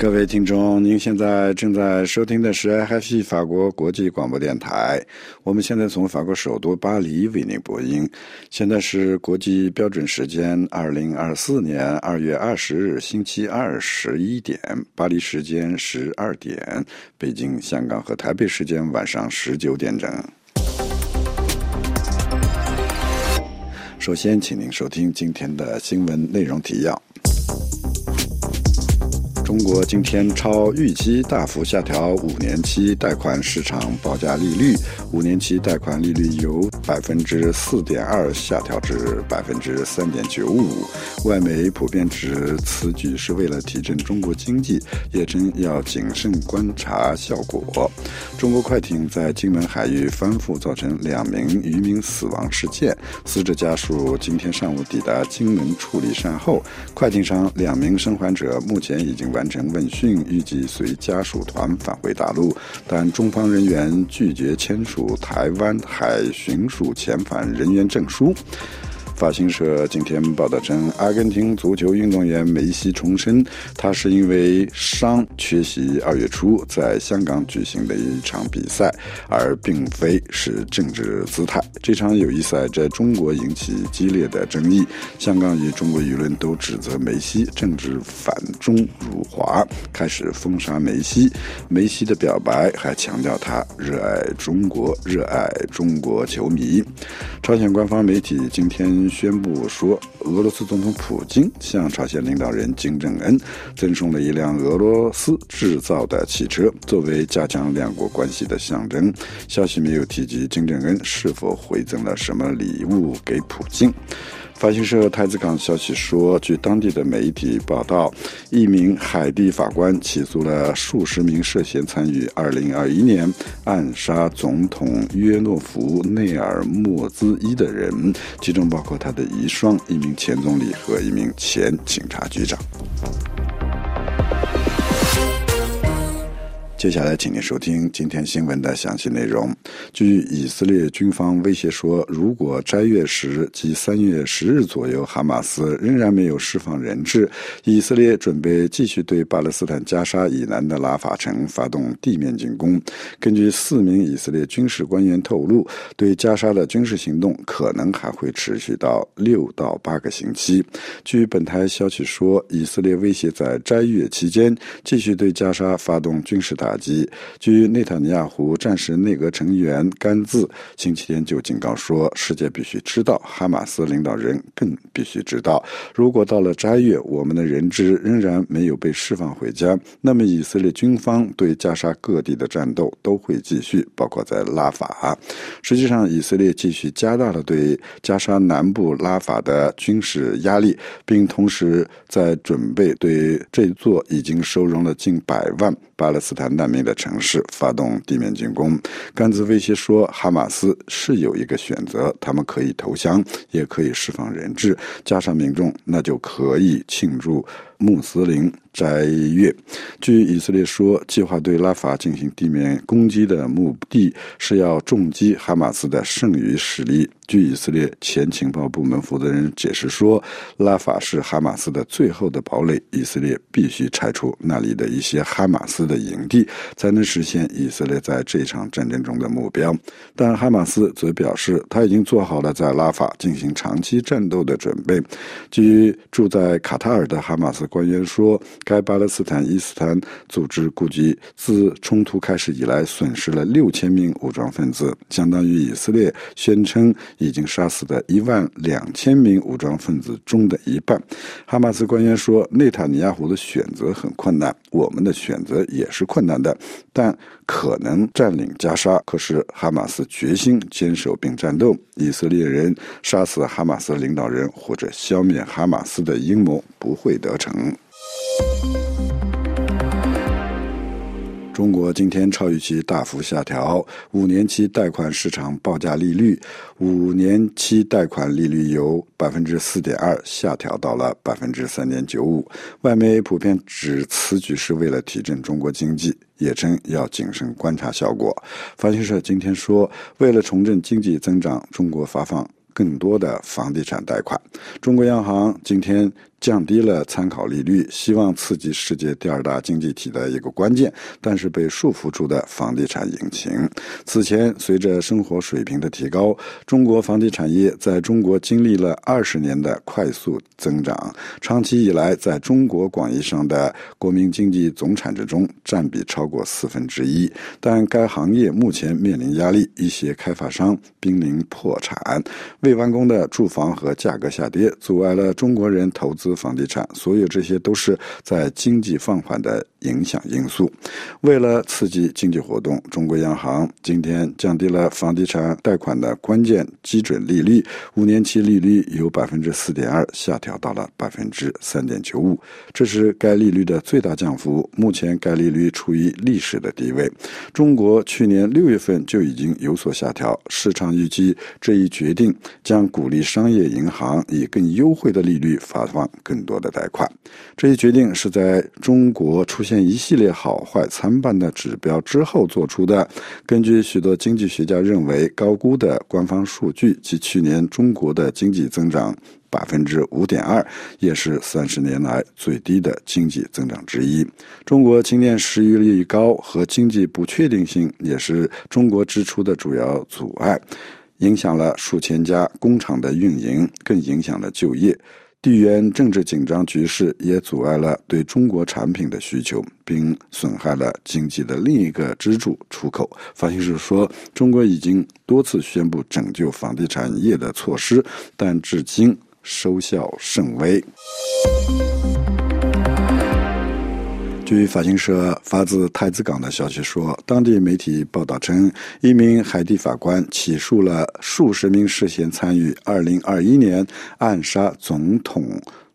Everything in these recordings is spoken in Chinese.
各位听众，您现在正在收听的是 IFP 法国国际广播电台。我们现在从法国首都巴黎为您播音。现在是国际标准时间二零二四年二月二十日星期二十一点，巴黎时间十二点，北京、香港和台北时间晚上十九点整。首先，请您收听今天的新闻内容提要。中国今天超预期大幅下调五年期贷款市场报价利率，五年期贷款利率由百分之四点二下调至百分之三点九五。外媒普遍指此举是为了提振中国经济，也称要谨慎观察效果。中国快艇在金门海域翻覆，造成两名渔民死亡事件，死者家属今天上午抵达金门处理善后。快艇上两名生还者目前已经完。完成问讯，预计随家属团返回大陆，但中方人员拒绝签署台湾海巡署遣返人员证书。法新社今天报道称，阿根廷足球运动员梅西重申，他是因为伤缺席二月初在香港举行的一场比赛，而并非是政治姿态。这场友谊赛在中国引起激烈的争议，香港与中国舆论都指责梅西政治反中辱华，开始封杀梅西。梅西的表白还强调他热爱中国，热爱中国球迷。朝鲜官方媒体今天。宣布说，俄罗斯总统普京向朝鲜领导人金正恩赠送了一辆俄罗斯制造的汽车，作为加强两国关系的象征。消息没有提及金正恩是否回赠了什么礼物给普京。法新社太子港消息说，据当地的媒体报道，一名海地法官起诉了数十名涉嫌参与2021年暗杀总统约诺夫内尔莫兹伊的人，其中包括他的遗孀、一名前总理和一名前警察局长。接下来，请您收听今天新闻的详细内容。据以色列军方威胁说，如果斋月时即三月十日左右，哈马斯仍然没有释放人质，以色列准备继续对巴勒斯坦加沙以南的拉法城发动地面进攻。根据四名以色列军事官员透露，对加沙的军事行动可能还会持续到六到八个星期。据本台消息说，以色列威胁在斋月期间继续对加沙发动军事打。打击。据内塔尼亚胡战时内阁成员甘兹星期天就警告说：“世界必须知道，哈马斯领导人更必须知道，如果到了斋月，我们的人质仍然没有被释放回家，那么以色列军方对加沙各地的战斗都会继续，包括在拉法。实际上，以色列继续加大了对加沙南部拉法的军事压力，并同时在准备对这座已经收容了近百万。”巴勒斯坦难民的城市发动地面进攻，甘孜威胁说，哈马斯是有一个选择，他们可以投降，也可以释放人质，加上民众，那就可以庆祝。穆斯林斋月，据以色列说，计划对拉法进行地面攻击的目的是要重击哈马斯的剩余实力。据以色列前情报部门负责人解释说，拉法是哈马斯的最后的堡垒，以色列必须拆除那里的一些哈马斯的营地，才能实现以色列在这场战争中的目标。但哈马斯则表示，他已经做好了在拉法进行长期战斗的准备。据住在卡塔尔的哈马斯。官员说，该巴勒斯坦伊斯兰组织估计，自冲突开始以来，损失了六千名武装分子，相当于以色列宣称已经杀死的一万两千名武装分子中的一半。哈马斯官员说，内塔尼亚胡的选择很困难，我们的选择也是困难的，但可能占领加沙。可是哈马斯决心坚守并战斗。以色列人杀死哈马斯领导人或者消灭哈马斯的阴谋不会得逞。中国今天超预期大幅下调五年期贷款市场报价利率，五年期贷款利率由百分之四点二下调到了百分之三点九五。外媒普遍指此举是为了提振中国经济，也称要谨慎观察效果。法新社今天说，为了重振经济增长，中国发放。更多的房地产贷款。中国央行今天降低了参考利率，希望刺激世界第二大经济体的一个关键，但是被束缚住的房地产引擎。此前，随着生活水平的提高，中国房地产业在中国经历了二十年的快速增长，长期以来，在中国广义上的国民经济总产值中占比超过四分之一。但该行业目前面临压力，一些开发商濒临破产，未完工的住房和价格下跌，阻碍了中国人投资。房地产，所有这些都是在经济放缓的影响因素。为了刺激经济活动，中国央行今天降低了房地产贷款的关键基准利率，五年期利率由百分之四点二下调到了百分之三点九五，这是该利率的最大降幅。目前该利率处于历史的低位。中国去年六月份就已经有所下调，市场预计这一决定将鼓励商业银行以更优惠的利率发放。更多的贷款，这一决定是在中国出现现一系列好坏参半的指标之后做出的。根据许多经济学家认为高估的官方数据及去年中国的经济增长百分之五点二，也是三十年来最低的经济增长之一。中国今年失业率高和经济不确定性也是中国支出的主要阻碍，影响了数千家工厂的运营，更影响了就业。地缘政治紧张局势也阻碍了对中国产品的需求，并损害了经济的另一个支柱——出口。发行社说，中国已经多次宣布拯救房地产业的措施，但至今收效甚微。据法新社发自太子港的消息说，当地媒体报道称，一名海地法官起诉了数十名涉嫌参与2021年暗杀总统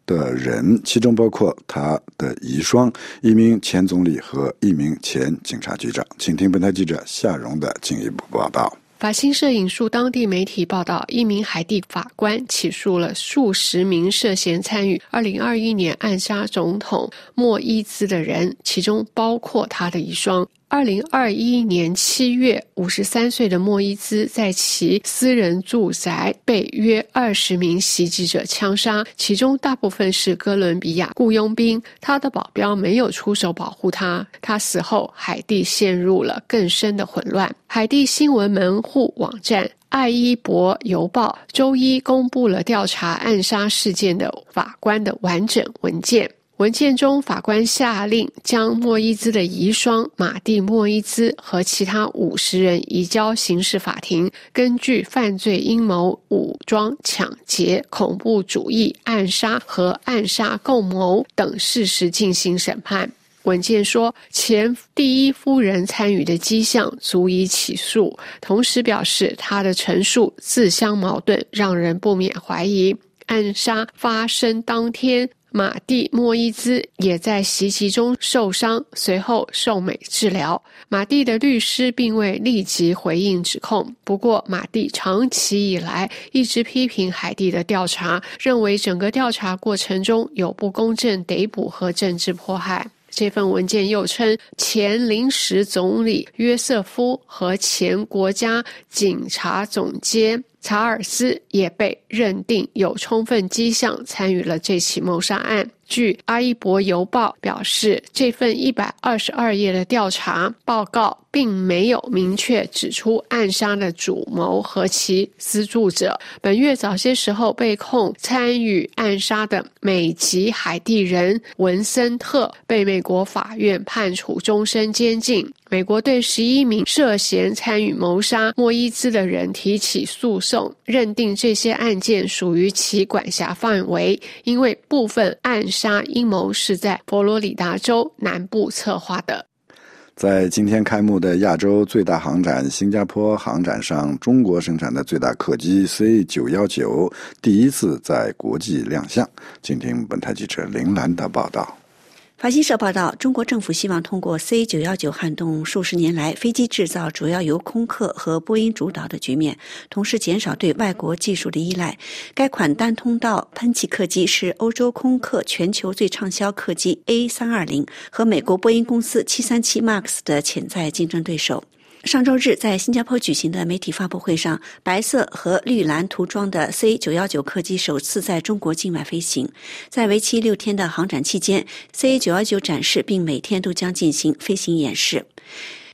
的人，其中包括他的遗孀、一名前总理和一名前警察局长。请听本台记者夏荣的进一步报道。法新社引述当地媒体报道，一名海地法官起诉了数十名涉嫌参与2021年暗杀总统莫伊兹的人，其中包括他的一双。二零二一年七月，五十三岁的莫伊兹在其私人住宅被约二十名袭击者枪杀，其中大部分是哥伦比亚雇佣兵。他的保镖没有出手保护他。他死后，海地陷入了更深的混乱。海地新闻门户网站《爱伊博邮报》周一公布了调查暗杀事件的法官的完整文件。文件中，法官下令将莫伊兹的遗孀马蒂莫伊兹和其他五十人移交刑事法庭，根据犯罪阴谋、武装抢劫、恐怖主义、暗杀和暗杀共谋等事实进行审判。文件说，前第一夫人参与的迹象足以起诉，同时表示他的陈述自相矛盾，让人不免怀疑暗杀发生当天。马蒂莫伊兹也在袭击中受伤，随后受美治疗。马蒂的律师并未立即回应指控，不过马蒂长期以来一直批评海地的调查，认为整个调查过程中有不公正逮捕和政治迫害。这份文件又称，前临时总理约瑟夫和前国家警察总监。查尔斯也被认定有充分迹象参与了这起谋杀案。据《阿伊伯邮报》表示，这份一百二十二页的调查报告并没有明确指出暗杀的主谋和其资助者。本月早些时候被控参与暗杀的美籍海地人文森特被美国法院判处终身监禁。美国对十一名涉嫌参与谋杀莫伊兹的人提起诉讼，认定这些案件属于其管辖范围，因为部分暗杀阴谋是在佛罗里达州南部策划的。在今天开幕的亚洲最大航展——新加坡航展上，中国生产的最大客机 C 九幺九第一次在国际亮相。请听本台记者林兰的报道。法新社报道，中国政府希望通过 C 九幺九撼动数十年来飞机制造主要由空客和波音主导的局面，同时减少对外国技术的依赖。该款单通道喷气客机是欧洲空客全球最畅销客机 A 三二零和美国波音公司七三七 MAX 的潜在竞争对手。上周日，在新加坡举行的媒体发布会上，白色和绿蓝涂装的 C 九幺九客机首次在中国境外飞行。在为期六天的航展期间，C 九幺九展示并每天都将进行飞行演示。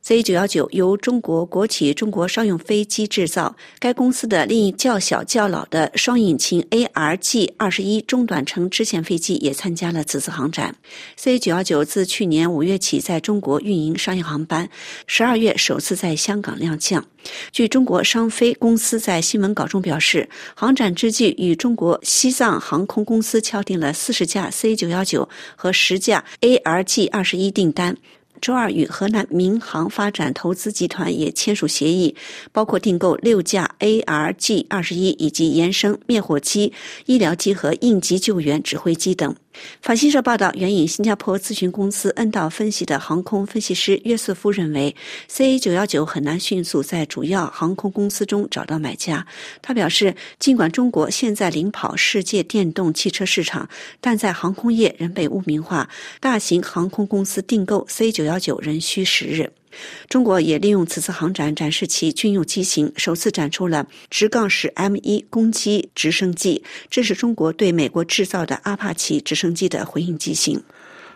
C 九幺九由中国国企中国商用飞机制造，该公司的另一较小较老的双引擎 ARG 二十一中短程支线飞机也参加了此次航展。C 九幺九自去年五月起在中国运营商业航班，十二月首次在香港亮相。据中国商飞公司在新闻稿中表示，航展之际与中国西藏航空公司敲定了四十架 C 九幺九和十架 ARG 二十一订单。周二与河南民航发展投资集团也签署协议，包括订购六架 ARG 二十一以及延伸灭火机、医疗机和应急救援指挥机等。法新社报道，援引新加坡咨询公司恩道分析的航空分析师约瑟夫认为，CA 九幺九很难迅速在主要航空公司中找到买家。他表示，尽管中国现在领跑世界电动汽车市场，但在航空业仍被污名化，大型航空公司订购 C 九幺九仍需时日。中国也利用此次航展展示其军用机型，首次展出了直杠式 M 一攻击直升机，这是中国对美国制造的阿帕奇直升机的回应机型。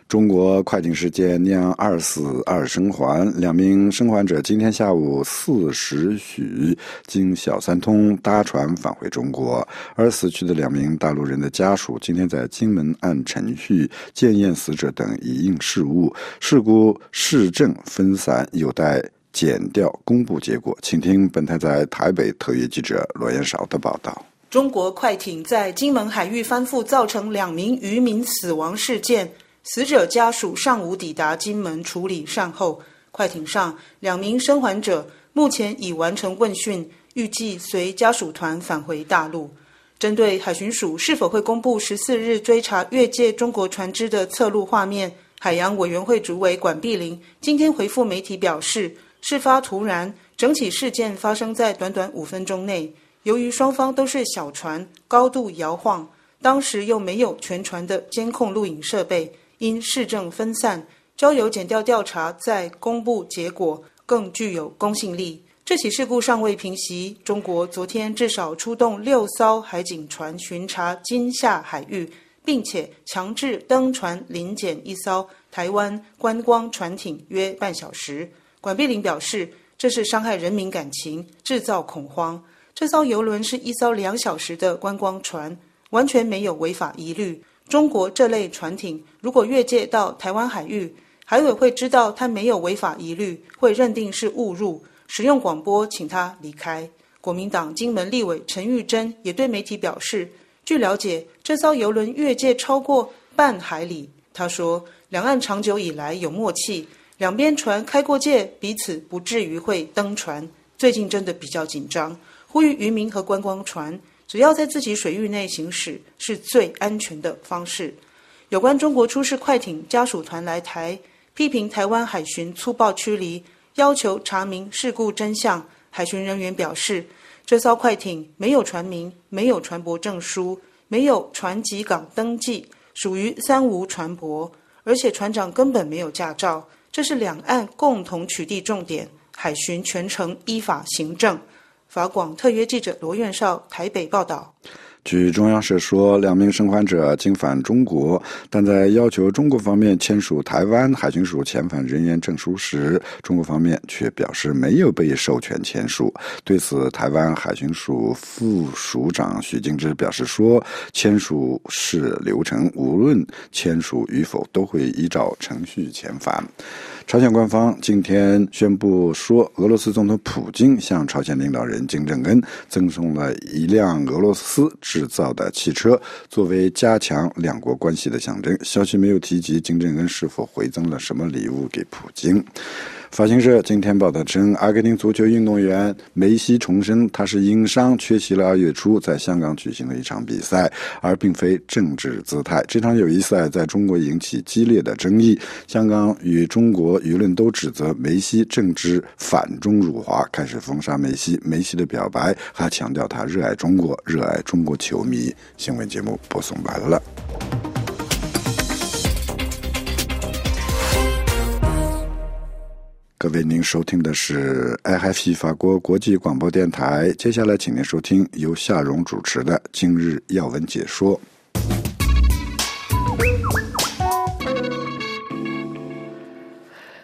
中国快艇事件酿二死二生还，两名生还者今天下午四时许经小三通搭船返回中国，而死去的两名大陆人的家属今天在金门按程序检验死者等一应事务，事故市政分散，有待检调公布结果。请听本台在台北特约记者罗延韶的报道：中国快艇在金门海域翻覆，造成两名渔民死亡事件。死者家属尚无抵达金门处理善后，快艇上两名生还者目前已完成问讯，预计随家属团返回大陆。针对海巡署是否会公布十四日追查越界中国船只的侧录画面，海洋委员会主委管碧玲今天回复媒体表示，事发突然，整起事件发生在短短五分钟内，由于双方都是小船，高度摇晃，当时又没有全船的监控录影设备。因市政分散，交由检调调查再公布结果更具有公信力。这起事故尚未平息，中国昨天至少出动六艘海警船巡查金厦海域，并且强制登船临检一艘台湾观光船艇约半小时。管碧玲表示，这是伤害人民感情、制造恐慌。这艘游轮是一艘两小时的观光船，完全没有违法疑虑。中国这类船艇如果越界到台湾海域，海委会知道他没有违法疑虑，会认定是误入，使用广播请他离开。国民党金门立委陈玉珍也对媒体表示，据了解，这艘游轮越界超过半海里。他说，两岸长久以来有默契，两边船开过界，彼此不至于会登船。最近真的比较紧张，呼吁渔民和观光船。只要在自己水域内行驶是最安全的方式。有关中国出事快艇家属团来台，批评台湾海巡粗暴驱离，要求查明事故真相。海巡人员表示，这艘快艇没有船名，没有船舶证书，没有船籍港登记，属于三无船舶，而且船长根本没有驾照。这是两岸共同取缔重点，海巡全程依法行政。法广特约记者罗院少台北报道。据中央社说，两名生还者经返中国，但在要求中国方面签署台湾海巡署遣返人员证书时，中国方面却表示没有被授权签署。对此，台湾海巡署副署长许敬之表示说：“签署是流程，无论签署与否，都会依照程序遣返。”朝鲜官方今天宣布说，俄罗斯总统普京向朝鲜领导人金正恩赠送了一辆俄罗斯制造的汽车，作为加强两国关系的象征。消息没有提及金正恩是否回赠了什么礼物给普京。法新社今天报道称，阿根廷足球运动员梅西重申，他是因伤缺席了二月初在香港举行的一场比赛，而并非政治姿态。这场友谊赛在中国引起激烈的争议，香港与中国舆论都指责梅西政治反中辱华，开始封杀梅西。梅西的表白还强调他热爱中国，热爱中国球迷。新闻节目播送完了。为，您收听的是 IFC 法国国际广播电台。接下来，请您收听由夏荣主持的《今日要闻解说》。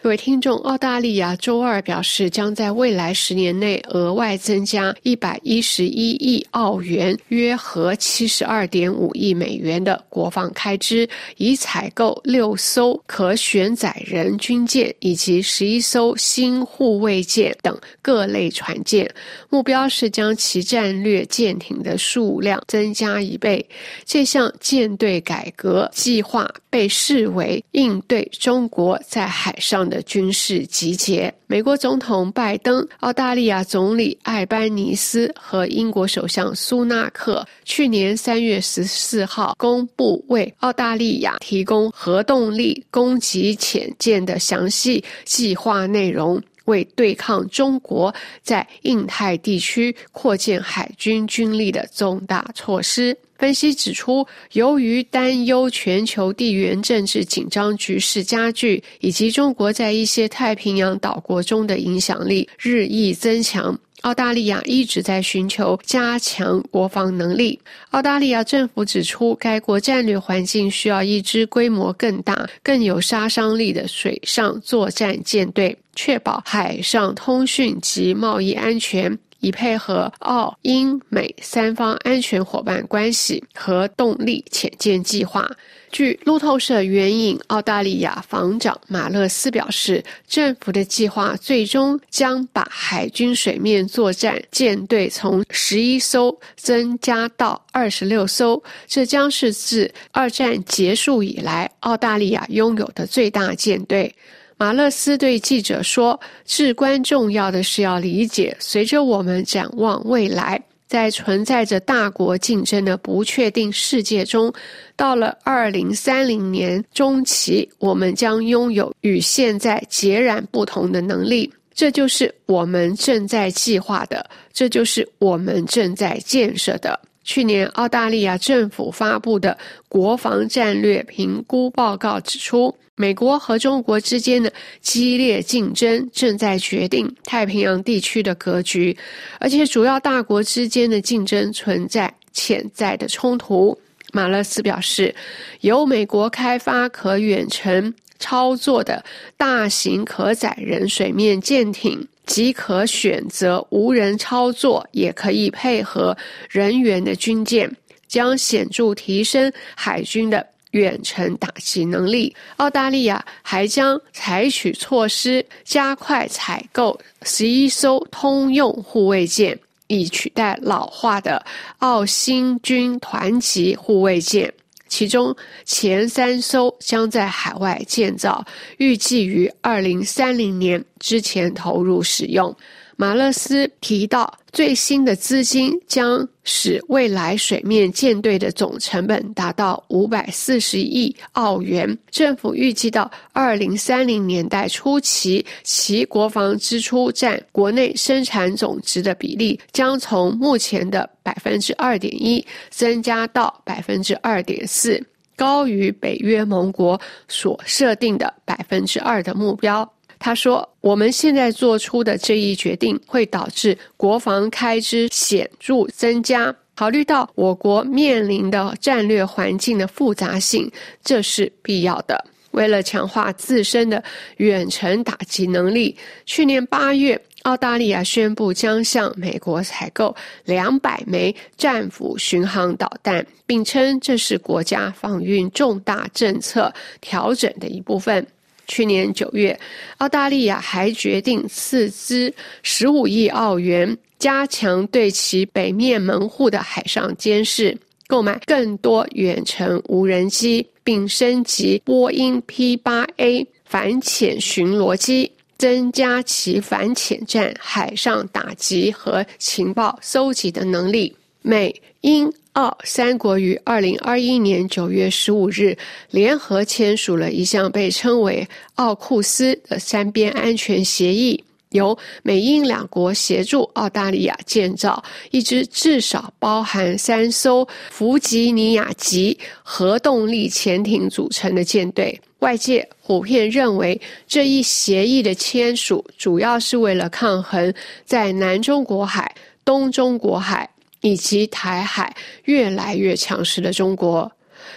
各位听众，澳大利亚周二表示，将在未来十年内额外增加一百一十一亿澳元（约合七十二点五亿美元）的国防开支，以采购六艘可选载人军舰以及十一艘新护卫舰等各类船舰。目标是将其战略舰艇的数量增加一倍。这项舰队改革计划被视为应对中国在海上。的军事集结，美国总统拜登、澳大利亚总理艾班尼斯和英国首相苏纳克去年三月十四号公布为澳大利亚提供核动力攻击潜舰的详细计划内容，为对抗中国在印太地区扩建海军军力的重大措施。分析指出，由于担忧全球地缘政治紧张局势加剧，以及中国在一些太平洋岛国中的影响力日益增强，澳大利亚一直在寻求加强国防能力。澳大利亚政府指出，该国战略环境需要一支规模更大、更有杀伤力的水上作战舰队，确保海上通讯及贸易安全。以配合澳英美三方安全伙伴关系和动力潜舰计划。据路透社援引澳大利亚防长马勒斯表示，政府的计划最终将把海军水面作战舰队从十一艘增加到二十六艘，这将是自二战结束以来澳大利亚拥有的最大舰队。马勒斯对记者说：“至关重要的是要理解，随着我们展望未来，在存在着大国竞争的不确定世界中，到了二零三零年中期，我们将拥有与现在截然不同的能力。这就是我们正在计划的，这就是我们正在建设的。”去年，澳大利亚政府发布的国防战略评估报告指出。美国和中国之间的激烈竞争正在决定太平洋地区的格局，而且主要大国之间的竞争存在潜在的冲突。马勒斯表示，由美国开发可远程操作的大型可载人水面舰艇，即可选择无人操作也可以配合人员的军舰，将显著提升海军的。远程打击能力，澳大利亚还将采取措施加快采购十一艘通用护卫舰，以取代老化的澳新军团级护卫舰。其中前三艘将在海外建造，预计于二零三零年之前投入使用。马勒斯提到，最新的资金将使未来水面舰队的总成本达到五百四十亿澳元。政府预计到二零三零年代初期，其国防支出占国内生产总值的比例将从目前的百分之二点一增加到百分之二点四，高于北约盟国所设定的百分之二的目标。他说：“我们现在做出的这一决定会导致国防开支显著增加。考虑到我国面临的战略环境的复杂性，这是必要的。为了强化自身的远程打击能力，去年八月，澳大利亚宣布将向美国采购两百枚战斧巡航导弹，并称这是国家防运重大政策调整的一部分。”去年九月，澳大利亚还决定斥资十五亿澳元，加强对其北面门户的海上监视，购买更多远程无人机，并升级波音 P 八 A 反潜巡逻机，增加其反潜战、海上打击和情报搜集的能力。美英。澳三国于二零二一年九月十五日联合签署了一项被称为“奥库斯”的三边安全协议，由美英两国协助澳大利亚建造一支至少包含三艘弗吉尼亚级核动力潜艇组成的舰队。外界普遍认为，这一协议的签署主要是为了抗衡在南中国海、东中国海以及台海越来越强势的中国。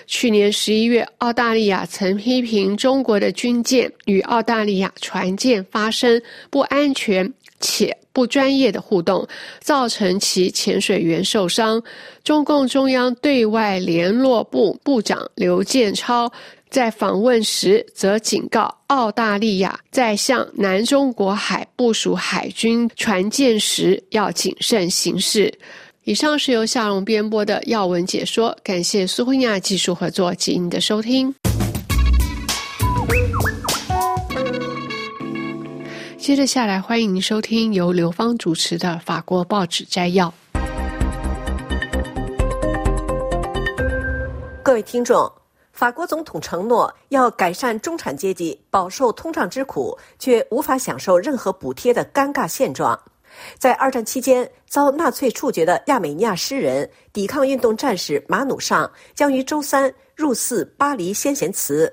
去年十一月，澳大利亚曾批评中国的军舰与澳大利亚船舰发生不安全且不专业的互动，造成其潜水员受伤。中共中央对外联络部部长刘建超在访问时则警告澳大利亚，在向南中国海部署海军船舰时要谨慎行事。以上是由夏龙编播的要闻解说，感谢苏慧亚技术合作及您的收听。接着下来，欢迎您收听由刘芳主持的法国报纸摘要。各位听众，法国总统承诺要改善中产阶级饱受通胀之苦却无法享受任何补贴的尴尬现状。在二战期间遭纳粹处决的亚美尼亚诗人、抵抗运动战士马努尚将于周三入祀巴黎先贤祠。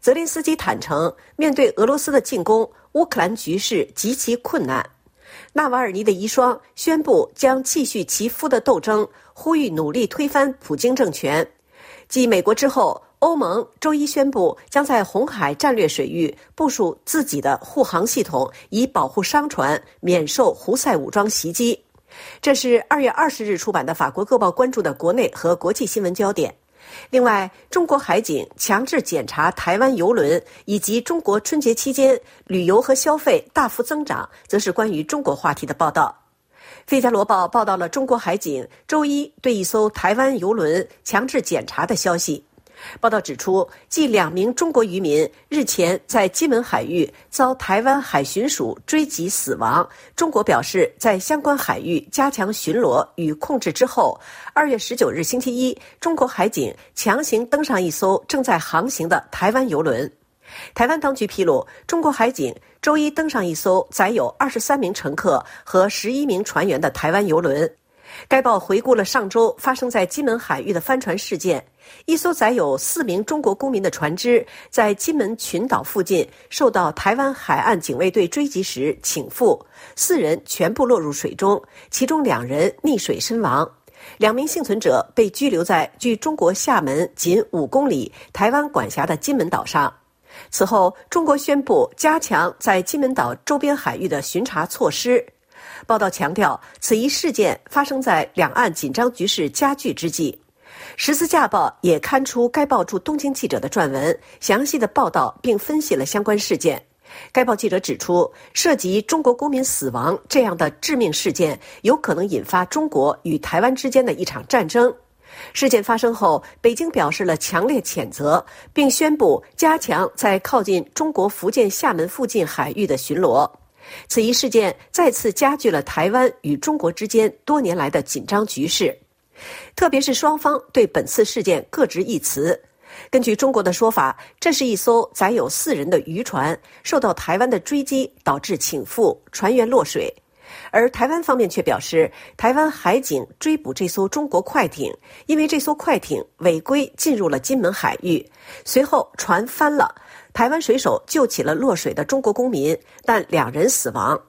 泽连斯基坦诚，面对俄罗斯的进攻，乌克兰局势极其困难。纳瓦尔尼的遗孀宣布将继续其夫的斗争，呼吁努力推翻普京政权。继美国之后。欧盟周一宣布，将在红海战略水域部署自己的护航系统，以保护商船免受胡塞武装袭击。这是二月二十日出版的法国各报关注的国内和国际新闻焦点。另外，中国海警强制检查台湾游轮，以及中国春节期间旅游和消费大幅增长，则是关于中国话题的报道。《费加罗报》报道了中国海警周一对一艘台湾游轮强制检查的消息。报道指出，继两名中国渔民日前在金门海域遭台湾海巡署追击死亡，中国表示在相关海域加强巡逻与控制之后，二月十九日星期一，中国海警强行登上一艘正在航行的台湾游轮。台湾当局披露，中国海警周一登上一艘载有二十三名乘客和十一名船员的台湾游轮。该报回顾了上周发生在金门海域的帆船事件。一艘载有四名中国公民的船只在金门群岛附近受到台湾海岸警卫队追击时倾覆，四人全部落入水中，其中两人溺水身亡，两名幸存者被拘留在距中国厦门仅五公里、台湾管辖的金门岛上。此后，中国宣布加强在金门岛周边海域的巡查措施。报道强调，此一事件发生在两岸紧张局势加剧之际。《十字架报》也刊出该报驻东京记者的撰文，详细的报道并分析了相关事件。该报记者指出，涉及中国公民死亡这样的致命事件，有可能引发中国与台湾之间的一场战争。事件发生后，北京表示了强烈谴责，并宣布加强在靠近中国福建厦门附近海域的巡逻。此一事件再次加剧了台湾与中国之间多年来的紧张局势。特别是双方对本次事件各执一词。根据中国的说法，这是一艘载有四人的渔船受到台湾的追击，导致倾覆，船员落水；而台湾方面却表示，台湾海警追捕这艘中国快艇，因为这艘快艇违规进入了金门海域，随后船翻了，台湾水手救起了落水的中国公民，但两人死亡。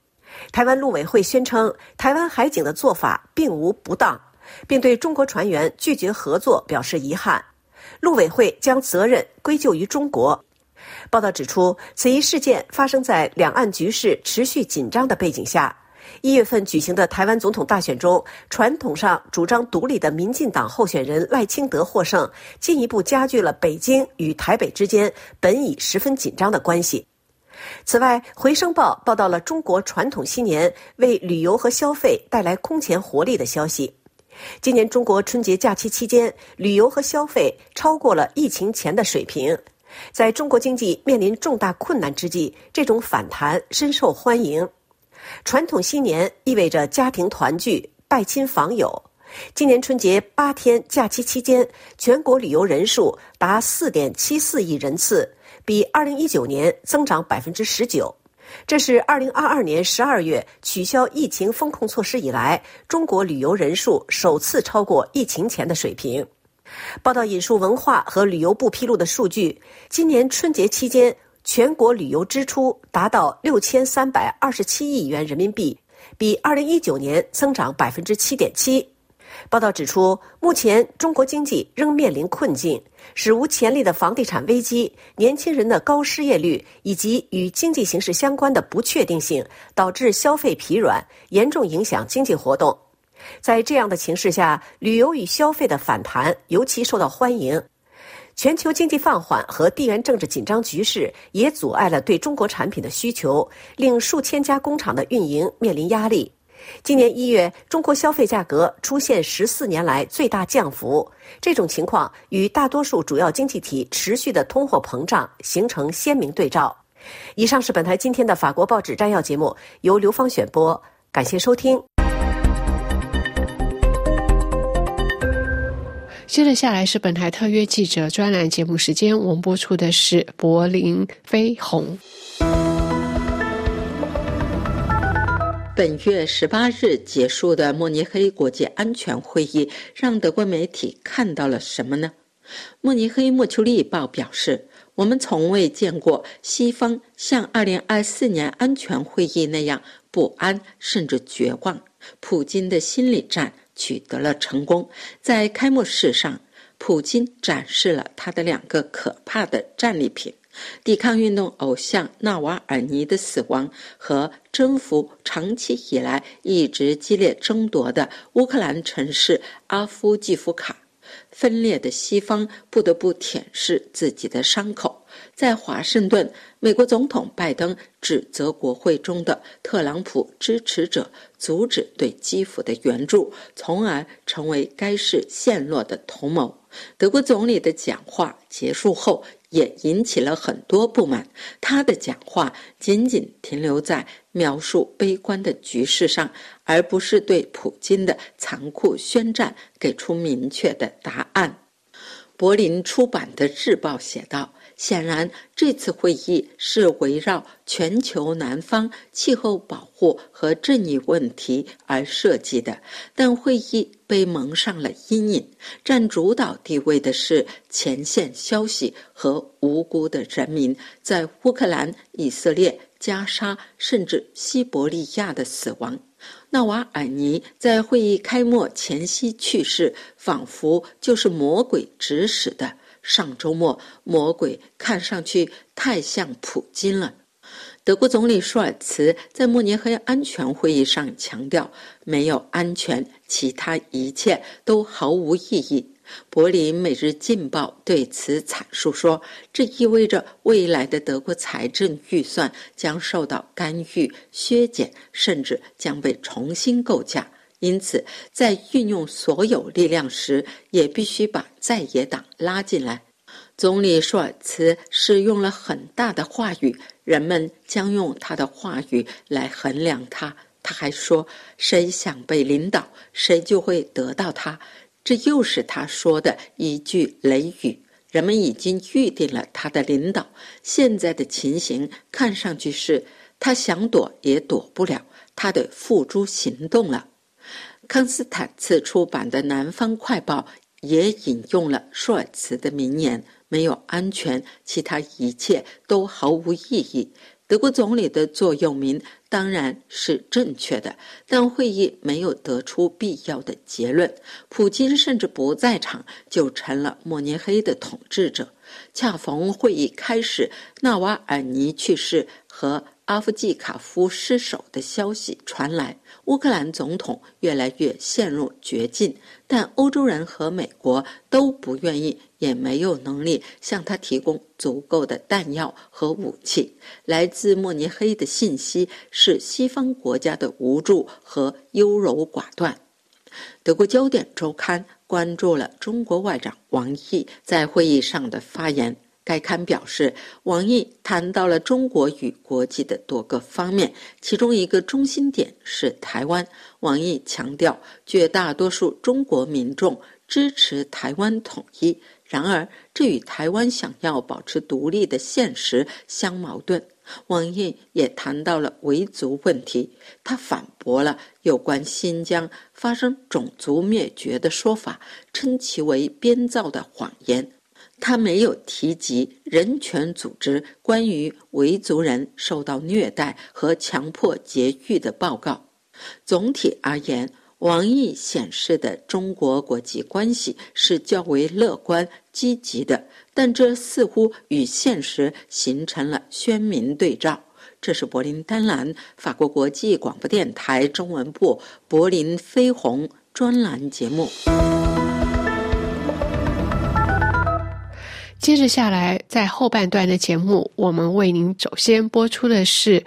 台湾陆委会宣称，台湾海警的做法并无不当。并对中国船员拒绝合作表示遗憾，陆委会将责任归咎于中国。报道指出，此一事件发生在两岸局势持续紧张的背景下。一月份举行的台湾总统大选中，传统上主张独立的民进党候选人赖清德获胜，进一步加剧了北京与台北之间本已十分紧张的关系。此外，《回声报》报道了中国传统新年为旅游和消费带来空前活力的消息。今年中国春节假期期间，旅游和消费超过了疫情前的水平。在中国经济面临重大困难之际，这种反弹深受欢迎。传统新年意味着家庭团聚、拜亲访友。今年春节八天假期期间，全国旅游人数达四点七四亿人次，比二零一九年增长百分之十九。这是二零二二年十二月取消疫情风控措施以来，中国旅游人数首次超过疫情前的水平。报道引述文化和旅游部披露的数据，今年春节期间，全国旅游支出达到六千三百二十七亿元人民币，比二零一九年增长百分之七点七。报道指出，目前中国经济仍面临困境，史无前例的房地产危机、年轻人的高失业率以及与经济形势相关的不确定性，导致消费疲软，严重影响经济活动。在这样的形势下，旅游与消费的反弹尤其受到欢迎。全球经济放缓和地缘政治紧张局势也阻碍了对中国产品的需求，令数千家工厂的运营面临压力。今年一月，中国消费价格出现十四年来最大降幅，这种情况与大多数主要经济体持续的通货膨胀形成鲜明对照。以上是本台今天的法国报纸摘要节目，由刘芳选播，感谢收听。接着下来是本台特约记者专栏节目时间，我们播出的是柏林飞鸿。本月十八日结束的慕尼黑国际安全会议，让德国媒体看到了什么呢？慕尼黑莫丘利报表示：“我们从未见过西方像二零二四年安全会议那样不安，甚至绝望。普京的心理战取得了成功。在开幕式上，普京展示了他的两个可怕的战利品。”抵抗运动偶像纳瓦尔尼的死亡和征服长期以来一直激烈争夺的乌克兰城市阿夫季夫卡，分裂的西方不得不舔舐自己的伤口。在华盛顿，美国总统拜登指责国会中的特朗普支持者阻止对基辅的援助，从而成为该市陷落的同谋。德国总理的讲话结束后。也引起了很多不满。他的讲话仅仅停留在描述悲观的局势上，而不是对普京的残酷宣战给出明确的答案。柏林出版的日报写道。显然，这次会议是围绕全球南方气候保护和正义问题而设计的，但会议被蒙上了阴影。占主导地位的是前线消息和无辜的人民在乌克兰、以色列、加沙甚至西伯利亚的死亡。纳瓦尔尼在会议开幕前夕去世，仿佛就是魔鬼指使的。上周末，魔鬼看上去太像普京了。德国总理舒尔茨在慕尼黑安全会议上强调：“没有安全，其他一切都毫无意义。”柏林每日劲报对此阐述说：“这意味着未来的德国财政预算将受到干预、削减，甚至将被重新构架。”因此，在运用所有力量时，也必须把在野党拉进来。总理舒尔茨使用了很大的话语，人们将用他的话语来衡量他。他还说：“谁想被领导，谁就会得到他。”这又是他说的一句雷语。人们已经预定了他的领导。现在的情形看上去是，他想躲也躲不了，他得付诸行动了。康斯坦茨出版的《南方快报》也引用了舒尔茨的名言：“没有安全，其他一切都毫无意义。”德国总理的座右铭当然是正确的，但会议没有得出必要的结论。普京甚至不在场，就成了慕尼黑的统治者。恰逢会议开始，纳瓦尔尼去世和。阿夫季卡夫失手的消息传来，乌克兰总统越来越陷入绝境，但欧洲人和美国都不愿意，也没有能力向他提供足够的弹药和武器。来自慕尼黑的信息是西方国家的无助和优柔寡断。德国焦点周刊关注了中国外长王毅在会议上的发言。该刊表示，王毅谈到了中国与国际的多个方面，其中一个中心点是台湾。王毅强调，绝大多数中国民众支持台湾统一，然而这与台湾想要保持独立的现实相矛盾。王毅也谈到了维族问题，他反驳了有关新疆发生种族灭绝的说法，称其为编造的谎言。他没有提及人权组织关于维族人受到虐待和强迫劫狱的报告。总体而言，王毅显示的中国国际关系是较为乐观积极的，但这似乎与现实形成了鲜明对照。这是柏林丹兰法国国际广播电台中文部柏林飞鸿专栏节目。接着下来，在后半段的节目，我们为您首先播出的是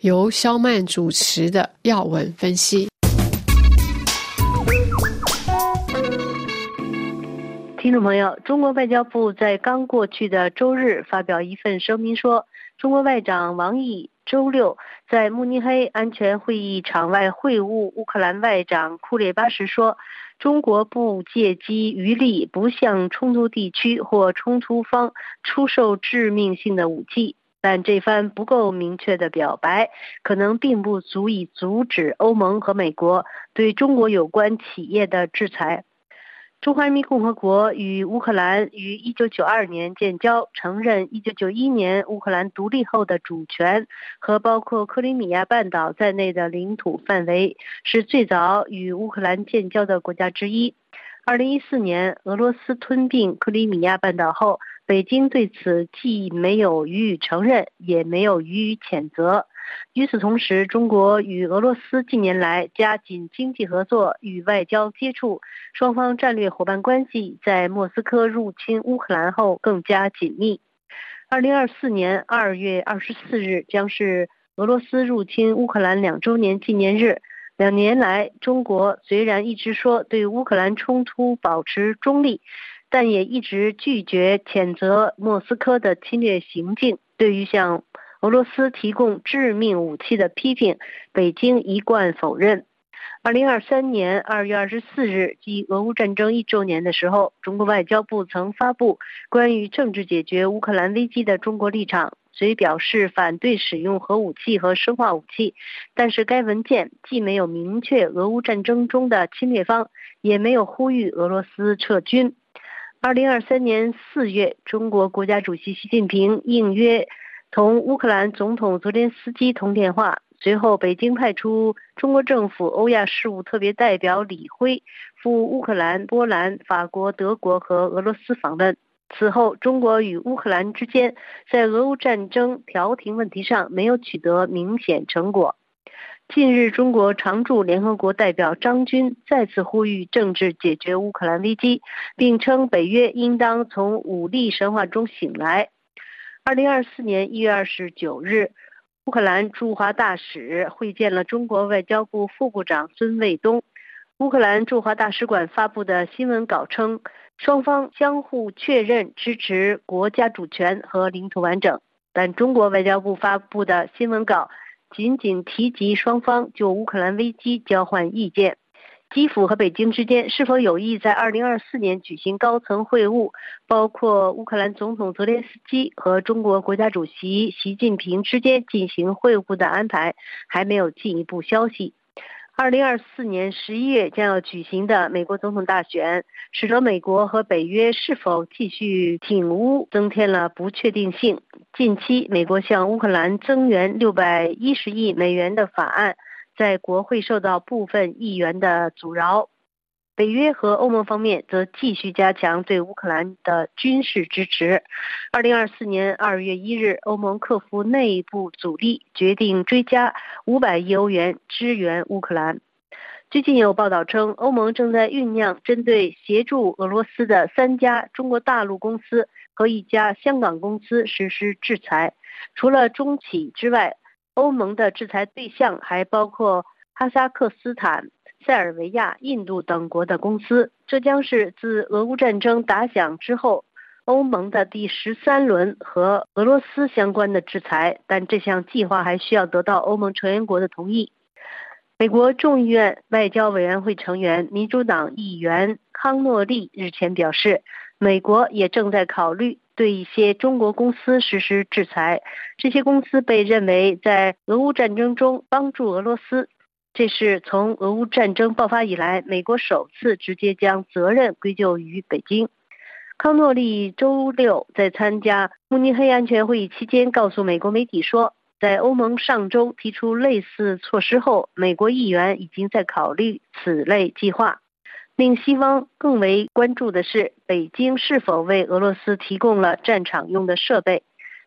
由肖曼主持的要闻分析。听众朋友，中国外交部在刚过去的周日发表一份声明说，中国外长王毅周六在慕尼黑安全会议场外会晤乌克兰外长库列巴时说，中国不借机余力，不向冲突地区或冲突方出售致命性的武器。但这番不够明确的表白，可能并不足以阻止欧盟和美国对中国有关企业的制裁。中华人民共和国与乌克兰于1992年建交，承认1991年乌克兰独立后的主权和包括克里米亚半岛在内的领土范围，是最早与乌克兰建交的国家之一。2014年，俄罗斯吞并克里米亚半岛后，北京对此既没有予以承认，也没有予以谴责。与此同时，中国与俄罗斯近年来加紧经济合作与外交接触，双方战略伙伴关系在莫斯科入侵乌克兰后更加紧密。二零二四年二月二十四日将是俄罗斯入侵乌克兰两周年纪念日。两年来，中国虽然一直说对乌克兰冲突保持中立，但也一直拒绝谴责莫斯科的侵略行径。对于向俄罗斯提供致命武器的批评，北京一贯否认。二零二三年二月二十四日，即俄乌战争一周年的时候，中国外交部曾发布关于政治解决乌克兰危机的中国立场，虽表示反对使用核武器和生化武器，但是该文件既没有明确俄乌战争中的侵略方，也没有呼吁俄罗斯撤军。二零二三年四月，中国国家主席习近平应约。同乌克兰总统泽连斯基通电话，随后北京派出中国政府欧亚事务特别代表李辉赴乌克兰、波兰、法国、德国和俄罗斯访问。此后，中国与乌克兰之间在俄乌战争调停问题上没有取得明显成果。近日，中国常驻联合国代表张军再次呼吁政治解决乌克兰危机，并称北约应当从武力神话中醒来。二零二四年一月二十九日，乌克兰驻华大使会见了中国外交部副部长孙卫东。乌克兰驻华大使馆发布的新闻稿称，双方相互确认支持国家主权和领土完整。但中国外交部发布的新闻稿仅仅提及双方就乌克兰危机交换意见。基辅和北京之间是否有意在2024年举行高层会晤，包括乌克兰总统泽连斯基和中国国家主席习近平之间进行会晤的安排，还没有进一步消息。2024年11月将要举行的美国总统大选，使得美国和北约是否继续挺乌增添了不确定性。近期，美国向乌克兰增援610亿美元的法案。在国会受到部分议员的阻挠，北约和欧盟方面则继续加强对乌克兰的军事支持。二零二四年二月一日，欧盟克服内部阻力，决定追加五百亿欧元支援乌克兰。最近有报道称，欧盟正在酝酿针对协助俄罗斯的三家中国大陆公司和一家香港公司实施制裁，除了中企之外。欧盟的制裁对象还包括哈萨克斯坦、塞尔维亚、印度等国的公司。这将是自俄乌战争打响之后，欧盟的第十三轮和俄罗斯相关的制裁。但这项计划还需要得到欧盟成员国的同意。美国众议院外交委员会成员、民主党议员康诺利日前表示，美国也正在考虑对一些中国公司实施制裁。这些公司被认为在俄乌战争中帮助俄罗斯。这是从俄乌战争爆发以来，美国首次直接将责任归咎于北京。康诺利周六在参加慕尼黑安全会议期间告诉美国媒体说，在欧盟上周提出类似措施后，美国议员已经在考虑此类计划。令西方更为关注的是，北京是否为俄罗斯提供了战场用的设备。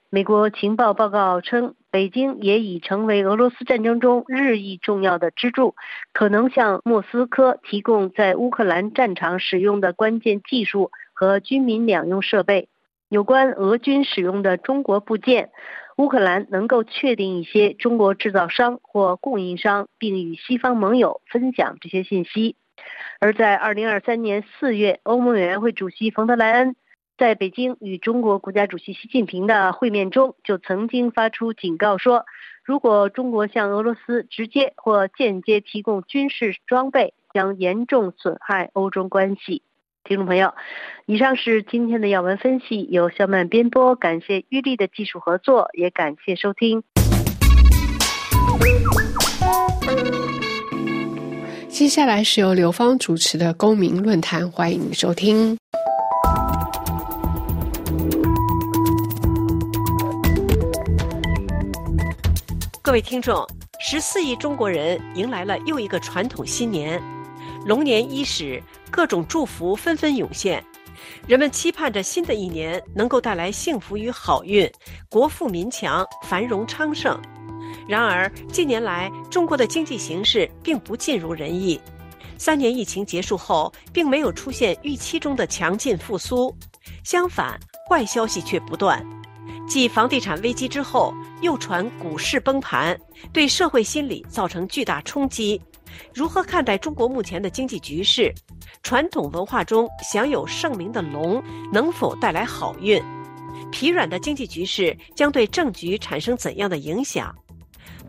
美国情报报告称，北京也已成为俄罗斯战争中日益重要的支柱，可能向莫斯科提供在乌克兰战场使用的关键技术和军民两用设备。有关俄军使用的中国部件，乌克兰能够确定一些中国制造商或供应商，并与西方盟友分享这些信息。而在2023年4月，欧盟委员会主席冯德莱恩。在北京与中国国家主席习近平的会面中，就曾经发出警告说，如果中国向俄罗斯直接或间接提供军事装备，将严重损害欧中关系。听众朋友，以上是今天的要闻分析，由肖曼编播，感谢玉丽的技术合作，也感谢收听。接下来是由刘芳主持的公民论坛，欢迎收听。各位听众，十四亿中国人迎来了又一个传统新年，龙年伊始，各种祝福纷纷涌现，人们期盼着新的一年能够带来幸福与好运，国富民强，繁荣昌盛。然而，近年来中国的经济形势并不尽如人意，三年疫情结束后，并没有出现预期中的强劲复苏，相反，坏消息却不断。继房地产危机之后，又传股市崩盘，对社会心理造成巨大冲击。如何看待中国目前的经济局势？传统文化中享有盛名的龙能否带来好运？疲软的经济局势将对政局产生怎样的影响？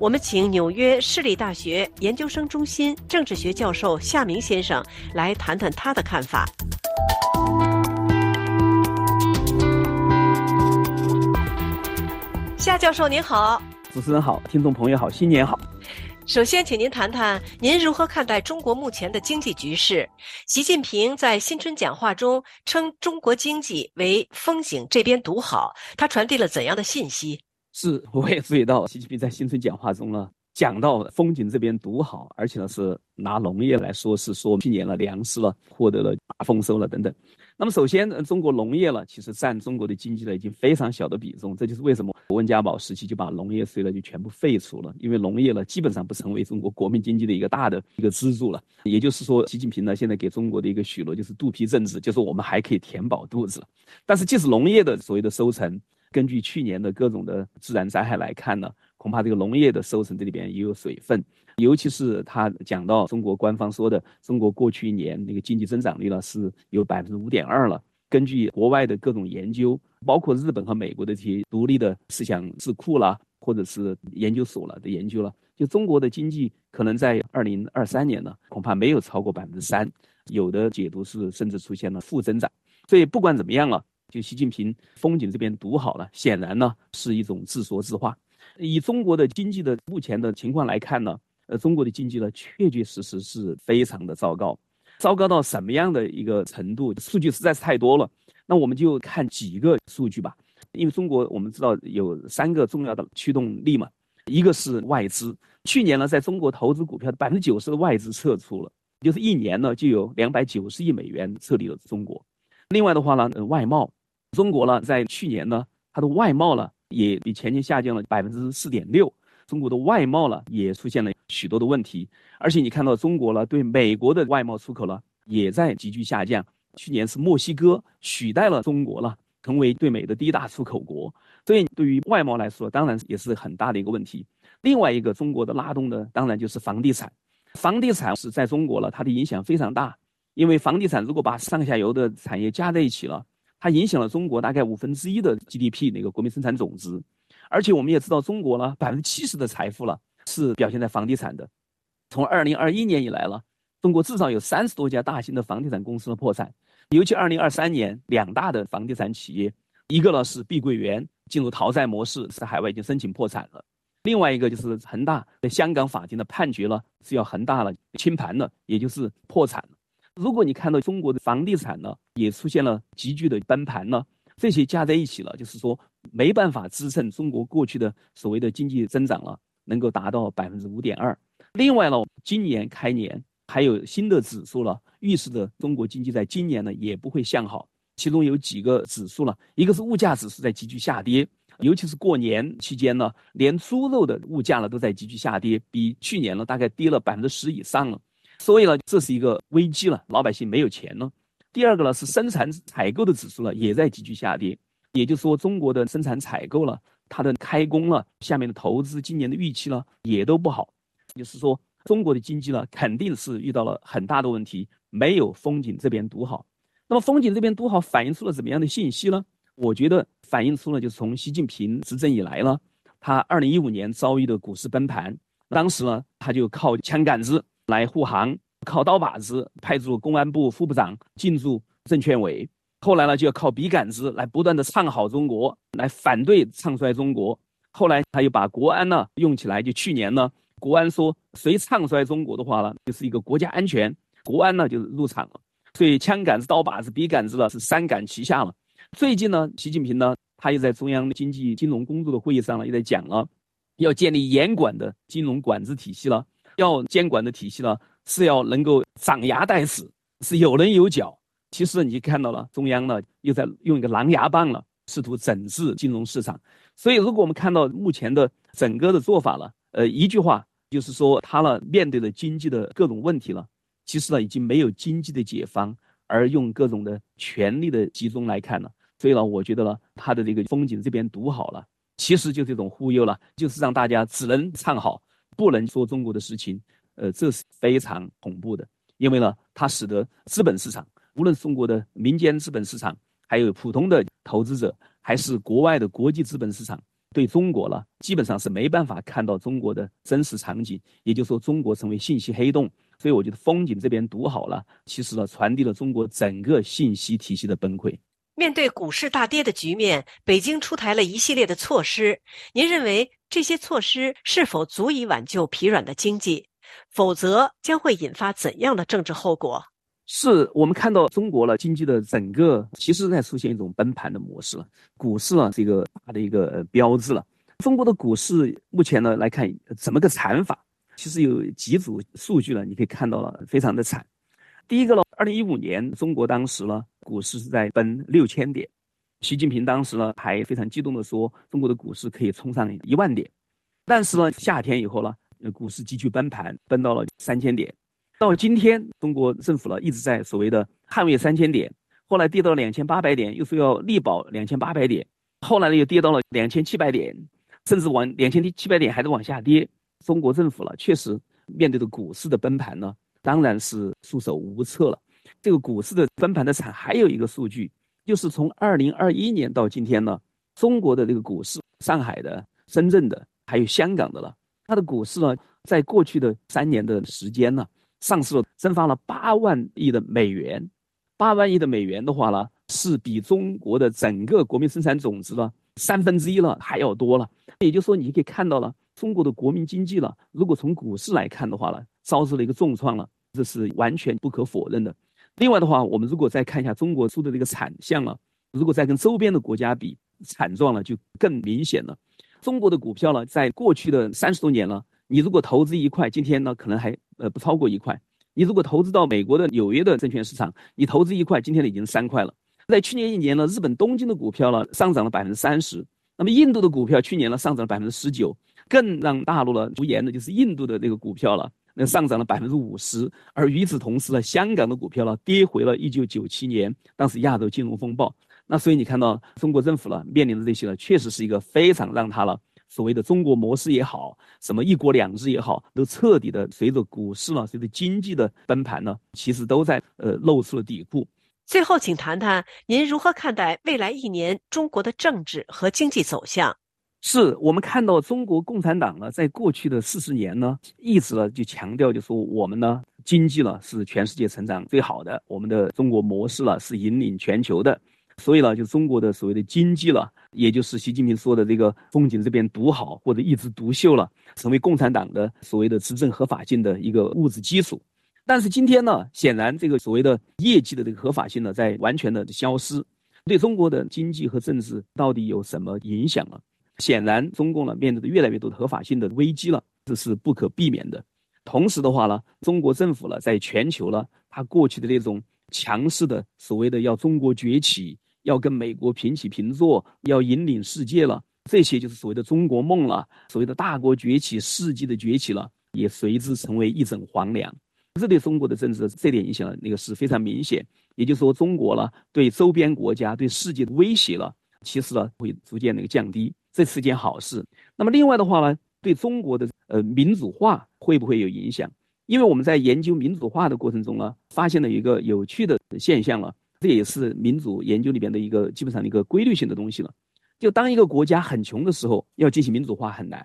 我们请纽约市立大学研究生中心政治学教授夏明先生来谈谈他的看法。夏教授您好，主持人好，听众朋友好，新年好。首先，请您谈谈您如何看待中国目前的经济局势？习近平在新春讲话中称中国经济为“风景这边独好”，他传递了怎样的信息？是，我也注意到习近平在新春讲话中呢，讲到风景这边独好，而且呢是拿农业来说，是说去年了粮食了获得了大丰收了等等。那么首先，中国农业呢，其实占中国的经济呢已经非常小的比重，这就是为什么温家宝时期就把农业税呢就全部废除了，因为农业呢基本上不成为中国国民经济的一个大的一个支柱了。也就是说，习近平呢现在给中国的一个许诺就是肚皮政治，就是我们还可以填饱肚子。但是即使农业的所谓的收成，根据去年的各种的自然灾害来看呢，恐怕这个农业的收成这里边也有水分。尤其是他讲到中国官方说的，中国过去一年那个经济增长率呢是有百分之五点二了。根据国外的各种研究，包括日本和美国的这些独立的思想智库啦，或者是研究所了的研究了，就中国的经济可能在二零二三年呢，恐怕没有超过百分之三，有的解读是甚至出现了负增长。所以不管怎么样了，就习近平风景这边独好了，显然呢是一种自说自话。以中国的经济的目前的情况来看呢。呃，中国的经济呢，确确实实是非常的糟糕，糟糕到什么样的一个程度？数据实在是太多了。那我们就看几个数据吧。因为中国我们知道有三个重要的驱动力嘛，一个是外资。去年呢，在中国投资股票的百分之九十的外资撤出了，就是一年呢就有两百九十亿美元撤离了中国。另外的话呢，外贸，中国呢在去年呢，它的外贸呢也比前年下降了百分之四点六。中国的外贸呢也出现了许多的问题，而且你看到中国呢对美国的外贸出口呢也在急剧下降。去年是墨西哥取代了中国了，成为对美的第一大出口国。所以对于外贸来说，当然也是很大的一个问题。另外一个中国的拉动呢，当然就是房地产。房地产是在中国了，它的影响非常大，因为房地产如果把上下游的产业加在一起了，它影响了中国大概五分之一的 GDP 那个国民生产总值。而且我们也知道，中国呢，百分之七十的财富了是表现在房地产的。从二零二一年以来了，中国至少有三十多家大型的房地产公司的破产。尤其二零二三年，两大的房地产企业一个呢是碧桂园进入逃债模式，在海外已经申请破产了；另外一个就是恒大在香港法庭的判决了，是要恒大了清盘了，也就是破产了。如果你看到中国的房地产呢，也出现了急剧的崩盘呢，这些加在一起了，就是说没办法支撑中国过去的所谓的经济增长了，能够达到百分之五点二。另外呢，今年开年还有新的指数了，预示着中国经济在今年呢也不会向好。其中有几个指数了，一个是物价指数在急剧下跌，尤其是过年期间呢，连猪肉的物价呢都在急剧下跌，比去年呢大概跌了百分之十以上了。所以呢，这是一个危机了，老百姓没有钱了。第二个呢是生产采购的指数呢也在急剧下跌，也就是说中国的生产采购了，它的开工了，下面的投资今年的预期呢也都不好，就是说中国的经济呢肯定是遇到了很大的问题，没有风景这边独好。那么风景这边独好，反映出了怎么样的信息呢？我觉得反映出了就是从习近平执政以来呢，他二零一五年遭遇的股市崩盘，当时呢他就靠枪杆子来护航，靠刀把子派驻公安部副部长进驻证券委，后来呢就要靠笔杆子来不断的唱好中国，来反对唱衰中国，后来他又把国安呢用起来，就去年呢国安说谁唱衰中国的话呢，就是一个国家安全，国安呢就入场了。所以枪杆子、刀把子、笔杆子了，是三杆齐下了。最近呢，习近平呢，他又在中央经济金融工作的会议上呢，又在讲了，要建立严管的金融管制体系了。要监管的体系呢，是要能够长牙带齿，是有棱有角。其实你看到了，中央呢又在用一个狼牙棒了，试图整治金融市场。所以，如果我们看到目前的整个的做法了，呃，一句话就是说，他呢面对的经济的各种问题了。其实呢，已经没有经济的解放，而用各种的权力的集中来看了。所以呢，我觉得呢，他的这个风景这边独好了，其实就这种忽悠了，就是让大家只能唱好，不能说中国的事情。呃，这是非常恐怖的，因为呢，它使得资本市场，无论中国的民间资本市场，还有普通的投资者，还是国外的国际资本市场，对中国了，基本上是没办法看到中国的真实场景。也就是说，中国成为信息黑洞。所以我觉得风景这边读好了，其实呢传递了中国整个信息体系的崩溃。面对股市大跌的局面，北京出台了一系列的措施。您认为这些措施是否足以挽救疲软的经济？否则将会引发怎样的政治后果？是我们看到中国了经济的整个其实在出现一种崩盘的模式了。股市呢是一个大的一个标志了。中国的股市目前呢来看怎么个惨法？其实有几组数据呢，你可以看到了，非常的惨。第一个呢，二零一五年中国当时呢，股市是在奔六千点，习近平当时呢还非常激动的说，中国的股市可以冲上一万点。但是呢，夏天以后呢，股市急剧崩盘，崩到了三千点。到今天，中国政府呢一直在所谓的捍卫三千点，后来跌到两千八百点，又说要力保两千八百点，后来呢又跌到了两千七百点，甚至往两千七百点还在往下跌。中国政府了，确实面对的股市的崩盘呢，当然是束手无策了。这个股市的崩盘的惨，还有一个数据，就是从二零二一年到今天呢，中国的这个股市，上海的、深圳的，还有香港的了，它的股市呢，在过去的三年的时间呢，上市了蒸发了八万亿的美元，八万亿的美元的话呢，是比中国的整个国民生产总值呢三分之一了还要多了。也就是说，你可以看到了。中国的国民经济了，如果从股市来看的话呢，遭受了一个重创了，这是完全不可否认的。另外的话，我们如果再看一下中国出的这个产项了，如果再跟周边的国家比，惨状了就更明显了。中国的股票呢，在过去的三十多年了，你如果投资一块，今天呢可能还呃不超过一块；你如果投资到美国的纽约的证券市场，你投资一块，今天呢已经三块了。在去年一年呢，日本东京的股票呢上涨了百分之三十，那么印度的股票去年呢上涨了百分之十九。更让大陆了无言的就是印度的那个股票了，那上涨了百分之五十，而与此同时呢，香港的股票呢跌回了一九九七年当时亚洲金融风暴。那所以你看到中国政府呢面临的这些呢，确实是一个非常让他了所谓的中国模式也好，什么一国两制也好，都彻底的随着股市呢，随着经济的崩盘呢，其实都在呃露出了底部。最后，请谈谈您如何看待未来一年中国的政治和经济走向？是我们看到中国共产党呢，在过去的四十年呢，一直呢就强调，就说我们呢经济呢是全世界成长最好的，我们的中国模式呢是引领全球的，所以呢，就中国的所谓的经济了，也就是习近平说的这个风景这边独好或者一枝独秀了，成为共产党的所谓的执政合法性的一个物质基础。但是今天呢，显然这个所谓的业绩的这个合法性呢，在完全的消失，对中国的经济和政治到底有什么影响了？显然，中共呢面对的越来越多的合法性的危机了，这是不可避免的。同时的话呢，中国政府呢，在全球呢，它过去的那种强势的所谓的要中国崛起。要跟美国平起平坐，要引领世界了，这些就是所谓的中国梦了，所谓的大国崛起、世纪的崛起了，也随之成为一枕黄粱。这对中国的政治这点影响呢，那个是非常明显。也就是说，中国呢对周边国家、对世界的威胁了，其实呢会逐渐那个降低，这是件好事。那么另外的话呢，对中国的呃民主化会不会有影响？因为我们在研究民主化的过程中呢，发现了一个有趣的现象了。这也是民主研究里边的一个基本上的一个规律性的东西了。就当一个国家很穷的时候，要进行民主化很难；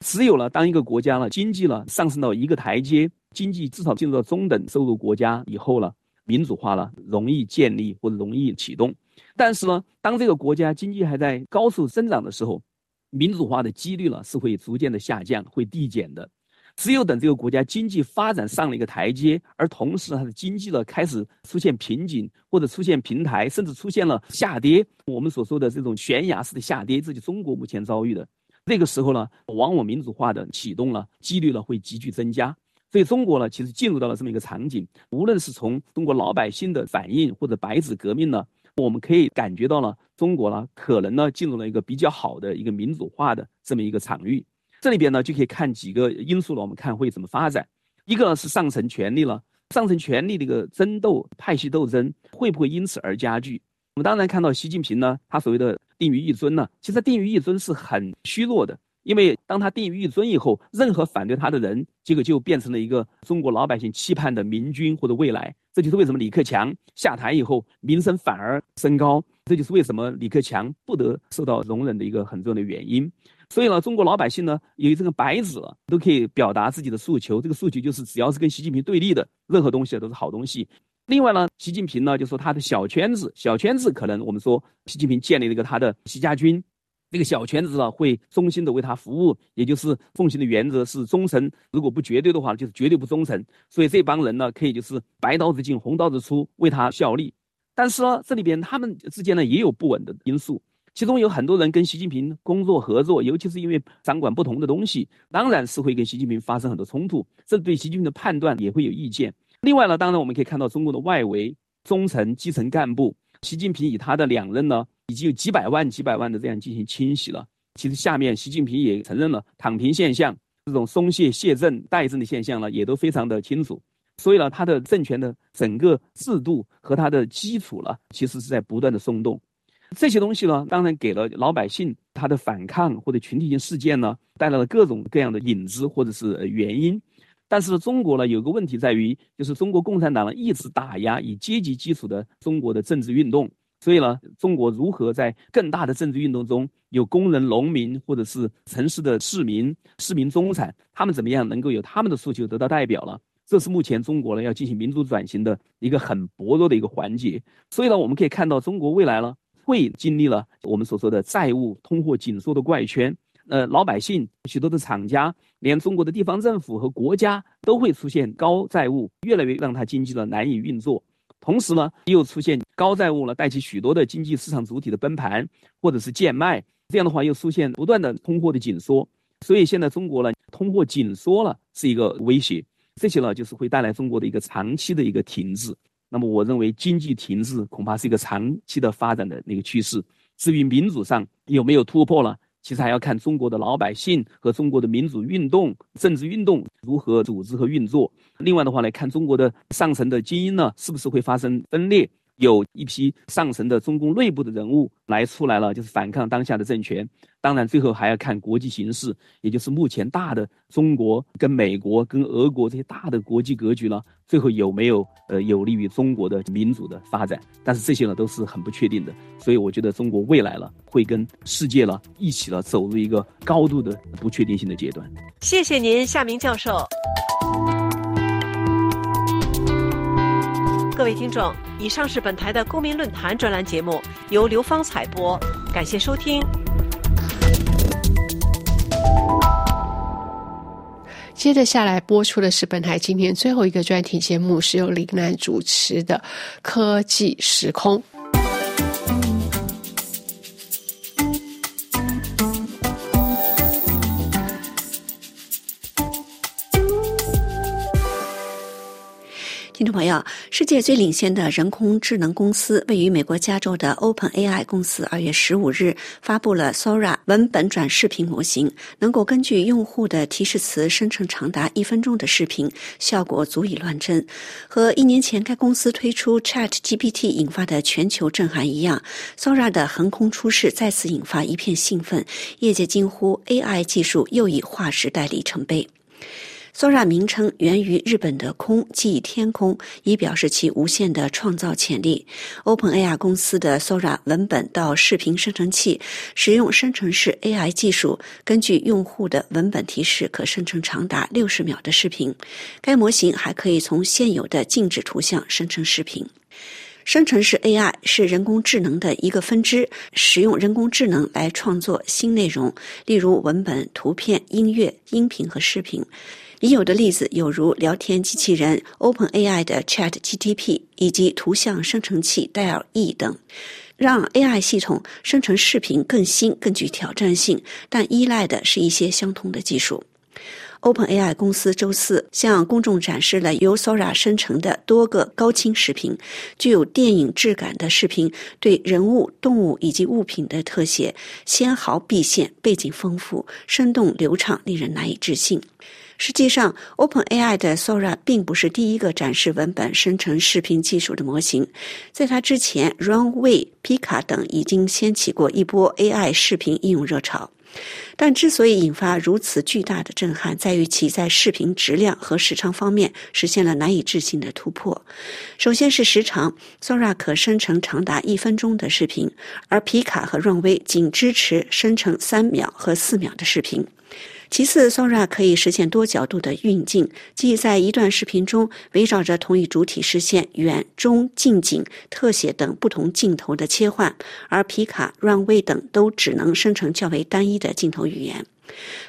只有了当一个国家了经济了上升到一个台阶，经济至少进入到中等收入国家以后了，民主化了容易建立或者容易启动。但是呢，当这个国家经济还在高速增长的时候，民主化的几率呢是会逐渐的下降，会递减的。只有等这个国家经济发展上了一个台阶，而同时它的经济呢开始出现瓶颈，或者出现平台，甚至出现了下跌，我们所说的这种悬崖式的下跌，这就中国目前遭遇的。这个时候呢，往往民主化的启动了，几率呢会急剧增加。所以中国呢，其实进入到了这么一个场景。无论是从中国老百姓的反应，或者白纸革命呢，我们可以感觉到了中国呢，可能呢进入了一个比较好的一个民主化的这么一个场域。这里边呢就可以看几个因素了，我们看会怎么发展。一个是上层权力了，上层权力这个争斗、派系斗争会不会因此而加剧？我们当然看到习近平呢，他所谓的定于一尊呢，其实定于一尊是很虚弱的，因为当他定于一尊以后，任何反对他的人，结果就变成了一个中国老百姓期盼的明君或者未来。这就是为什么李克强下台以后名声反而升高，这就是为什么李克强不得受到容忍的一个很重要的原因。所以呢，中国老百姓呢，有这个白纸，都可以表达自己的诉求。这个诉求就是，只要是跟习近平对立的任何东西都是好东西。另外呢，习近平呢，就说他的小圈子，小圈子可能我们说，习近平建立了一个他的习家军，这个小圈子呢，会忠心的为他服务，也就是奉行的原则是忠诚，如果不绝对的话，就是绝对不忠诚。所以这帮人呢，可以就是白刀子进红刀子出，为他效力。但是呢，这里边他们之间呢，也有不稳的因素。其中有很多人跟习近平工作合作，尤其是因为掌管不同的东西，当然是会跟习近平发生很多冲突，这对习近平的判断也会有意见。另外呢，当然我们可以看到中国的外围中层基层干部，习近平以他的两任呢，已经有几百万、几百万的这样进行清洗了。其实下面习近平也承认了躺平现象，这种松懈卸任代政的现象呢，也都非常的清楚。所以呢，他的政权的整个制度和他的基础呢，其实是在不断的松动。这些东西呢，当然给了老百姓他的反抗或者群体性事件呢，带来了各种各样的影子或者是原因。但是中国呢，有个问题在于，就是中国共产党呢一直打压以阶级基础的中国的政治运动。所以呢，中国如何在更大的政治运动中，有工人、农民或者是城市的市民、市民中产，他们怎么样能够有他们的诉求得到代表了？这是目前中国呢要进行民主转型的一个很薄弱的一个环节。所以呢，我们可以看到中国未来呢。会经历了我们所说的债务、通货紧缩的怪圈，呃，老百姓、许多的厂家，连中国的地方政府和国家都会出现高债务，越来越让它经济呢难以运作。同时呢，又出现高债务呢带起许多的经济市场主体的崩盘或者是贱卖，这样的话又出现不断的通货的紧缩。所以现在中国呢，通货紧缩了是一个威胁，这些呢就是会带来中国的一个长期的一个停滞。那么我认为经济停滞恐怕是一个长期的发展的那个趋势。至于民主上有没有突破了，其实还要看中国的老百姓和中国的民主运动、政治运动如何组织和运作。另外的话呢看中国的上层的精英呢，是不是会发生分裂？有一批上层的中共内部的人物来出来了，就是反抗当下的政权。当然，最后还要看国际形势，也就是目前大的中国跟美国跟俄国这些大的国际格局呢，最后有没有呃有利于中国的民主的发展？但是这些呢都是很不确定的。所以我觉得中国未来了会跟世界了一起了走入一个高度的不确定性的阶段。谢谢您，夏明教授。各位听众，以上是本台的公民论坛专栏节目，由刘芳采播，感谢收听。接着下来播出的是本台今天最后一个专题节目，是由林楠主持的《科技时空》。听众朋友，世界最领先的人工智能公司位于美国加州的 Open AI 公司，二月十五日发布了 Sora 文本转视频模型，能够根据用户的提示词生成长达一分钟的视频，效果足以乱真。和一年前该公司推出 Chat GPT 引发的全球震撼一样，Sora 的横空出世再次引发一片兴奋，业界惊呼 AI 技术又一划时代里程碑。Sora 名称源于日本的“空”即天空，以表示其无限的创造潜力。OpenAI 公司的 Sora 文本到视频生成器使用生成式 AI 技术，根据用户的文本提示，可生成长达六十秒的视频。该模型还可以从现有的静止图像生成视频。生成式 AI 是人工智能的一个分支，使用人工智能来创作新内容，例如文本、图片、音乐、音频和视频。已有的例子有如聊天机器人 OpenAI 的 ChatGTP 以及图像生成器 DALL-E 等，让 AI 系统生成视频更新、更具挑战性，但依赖的是一些相同的技术。OpenAI 公司周四向公众展示了由 Sora 生成的多个高清视频，具有电影质感的视频，对人物、动物以及物品的特写纤毫毕现，背景丰富，生动流畅，令人难以置信。实际上，OpenAI 的 Sora 并不是第一个展示文本生成视频技术的模型。在它之前，Runway、Pika 等已经掀起过一波 AI 视频应用热潮。但之所以引发如此巨大的震撼，在于其在视频质量和时长方面实现了难以置信的突破。首先是时长，Sora 可生成长达一分钟的视频，而皮卡和 Runway 仅支持生成三秒和四秒的视频。其次，Sora 可以实现多角度的运镜，即在一段视频中围绕着同一主体实现远、中、近景、特写等不同镜头的切换，而皮卡、Runway 等都只能生成较为单一的镜头语言。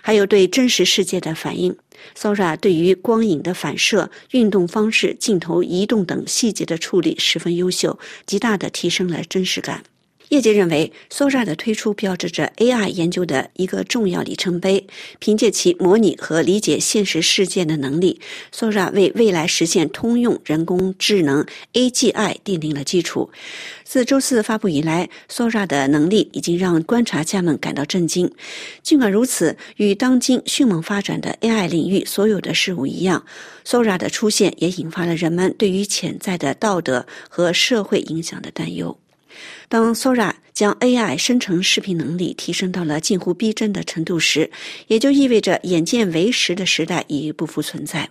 还有对真实世界的反应，Sora 对于光影的反射、运动方式、镜头移动等细节的处理十分优秀，极大的提升了真实感。业界认为，Sora 的推出标志着 AI 研究的一个重要里程碑。凭借其模拟和理解现实世界的能力，Sora 为未来实现通用人工智能 AGI 奠定了基础。自周四发布以来，Sora 的能力已经让观察家们感到震惊。尽管如此，与当今迅猛发展的 AI 领域所有的事物一样，Sora 的出现也引发了人们对于潜在的道德和社会影响的担忧。当 Sora 将 AI 生成视频能力提升到了近乎逼真的程度时，也就意味着眼见为实的时代已不复存在。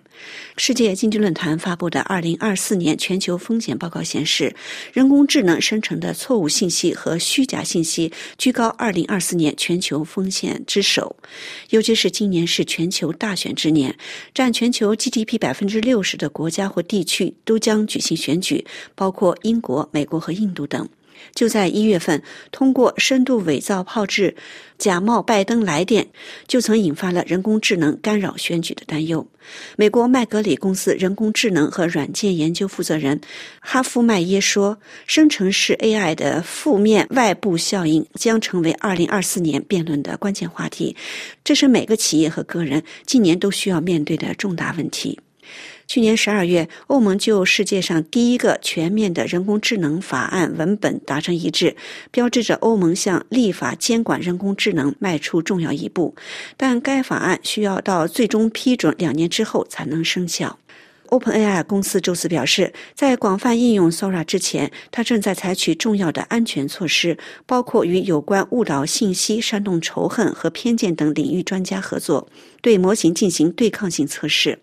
世界经济论坛发布的2024年全球风险报告显示，人工智能生成的错误信息和虚假信息居高2024年全球风险之首。尤其是今年是全球大选之年，占全球 GDP 百分之六十的国家或地区都将举行选举，包括英国、美国和印度等。就在一月份，通过深度伪造炮制、假冒拜登来电，就曾引发了人工智能干扰选举的担忧。美国麦格里公司人工智能和软件研究负责人哈夫麦耶说：“生成式 AI 的负面外部效应将成为2024年辩论的关键话题，这是每个企业和个人今年都需要面对的重大问题。”去年十二月，欧盟就世界上第一个全面的人工智能法案文本达成一致，标志着欧盟向立法监管人工智能迈出重要一步。但该法案需要到最终批准两年之后才能生效。OpenAI 公司周四表示，在广泛应用 Sora 之前，它正在采取重要的安全措施，包括与有关误导信息、煽动仇恨和偏见等领域专家合作，对模型进行对抗性测试。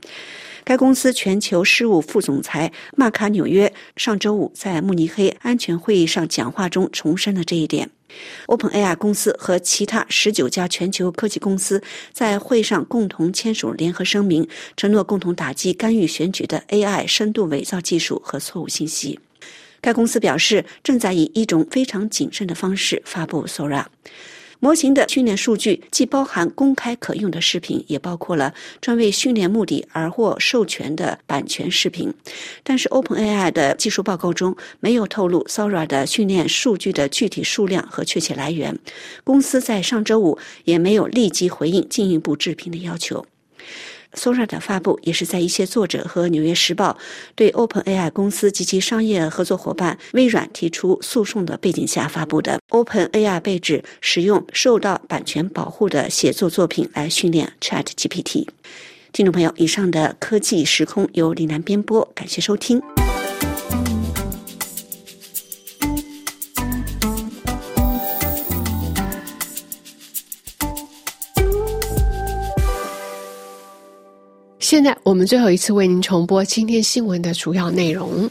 该公司全球事务副总裁马卡纽约上周五在慕尼黑安全会议上讲话中重申了这一点。OpenAI 公司和其他十九家全球科技公司在会上共同签署联合声明，承诺共同打击干预选举的 AI 深度伪造技术和错误信息。该公司表示，正在以一种非常谨慎的方式发布 Sora。模型的训练数据既包含公开可用的视频，也包括了专为训练目的而获授权的版权视频。但是，OpenAI 的技术报告中没有透露 Sora 的训练数据的具体数量和确切来源。公司在上周五也没有立即回应进一步置评的要求。Sora 的发布也是在一些作者和《纽约时报》对 OpenAI 公司及其商业合作伙伴微软提出诉讼的背景下发布的。OpenAI 被指使用受到版权保护的写作作品来训练 ChatGPT。听众朋友，以上的科技时空由李楠编播，感谢收听。现在我们最后一次为您重播今天新闻的主要内容。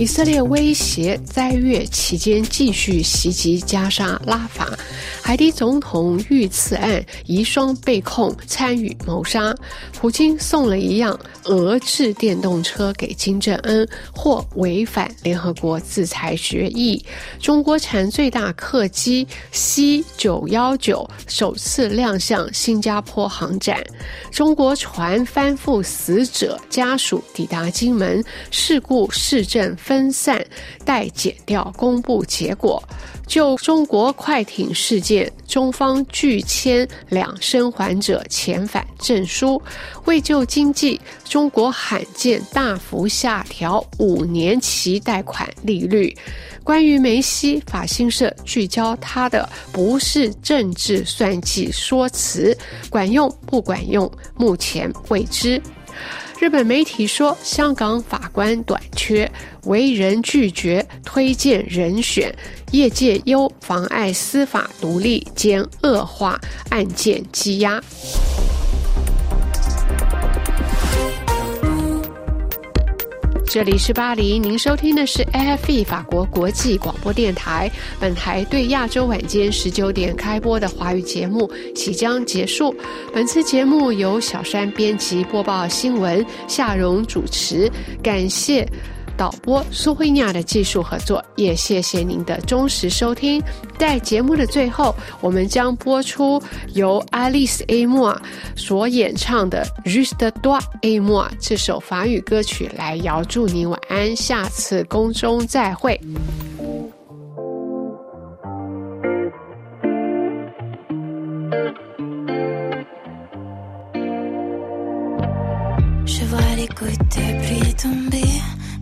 以色列威胁斋月期间继续袭击加沙拉法，海地总统遇刺案疑双被控参与谋杀。普京送了一辆俄制电动车给金正恩，或违反联合国制裁决议。中国产最大客机 C 九幺九首次亮相新加坡航展。中国船翻覆死者家属抵达金门，事故市政。分散待检调公布结果。就中国快艇事件，中方拒签两生还者遣返证书。为救经济，中国罕见大幅下调五年期贷款利率。关于梅西，法新社聚焦他的不是政治算计说辞，管用不管用，目前未知。日本媒体说，香港法官短缺，为人拒绝推荐人选，业界忧妨碍司法独立兼恶化案件积压。这里是巴黎，您收听的是 AFE 法国国际广播电台。本台对亚洲晚间十九点开播的华语节目即将结束。本次节目由小山编辑播报新闻，夏蓉主持。感谢。导播苏慧亚的技术合作，也谢谢您的忠实收听。在节目的最后，我们将播出由 Alice A m o r 所演唱的《Juste Toi et Moi》这首法语歌曲，来遥祝您晚安。下次空中再会。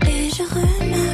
et je remets.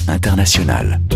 Internationale.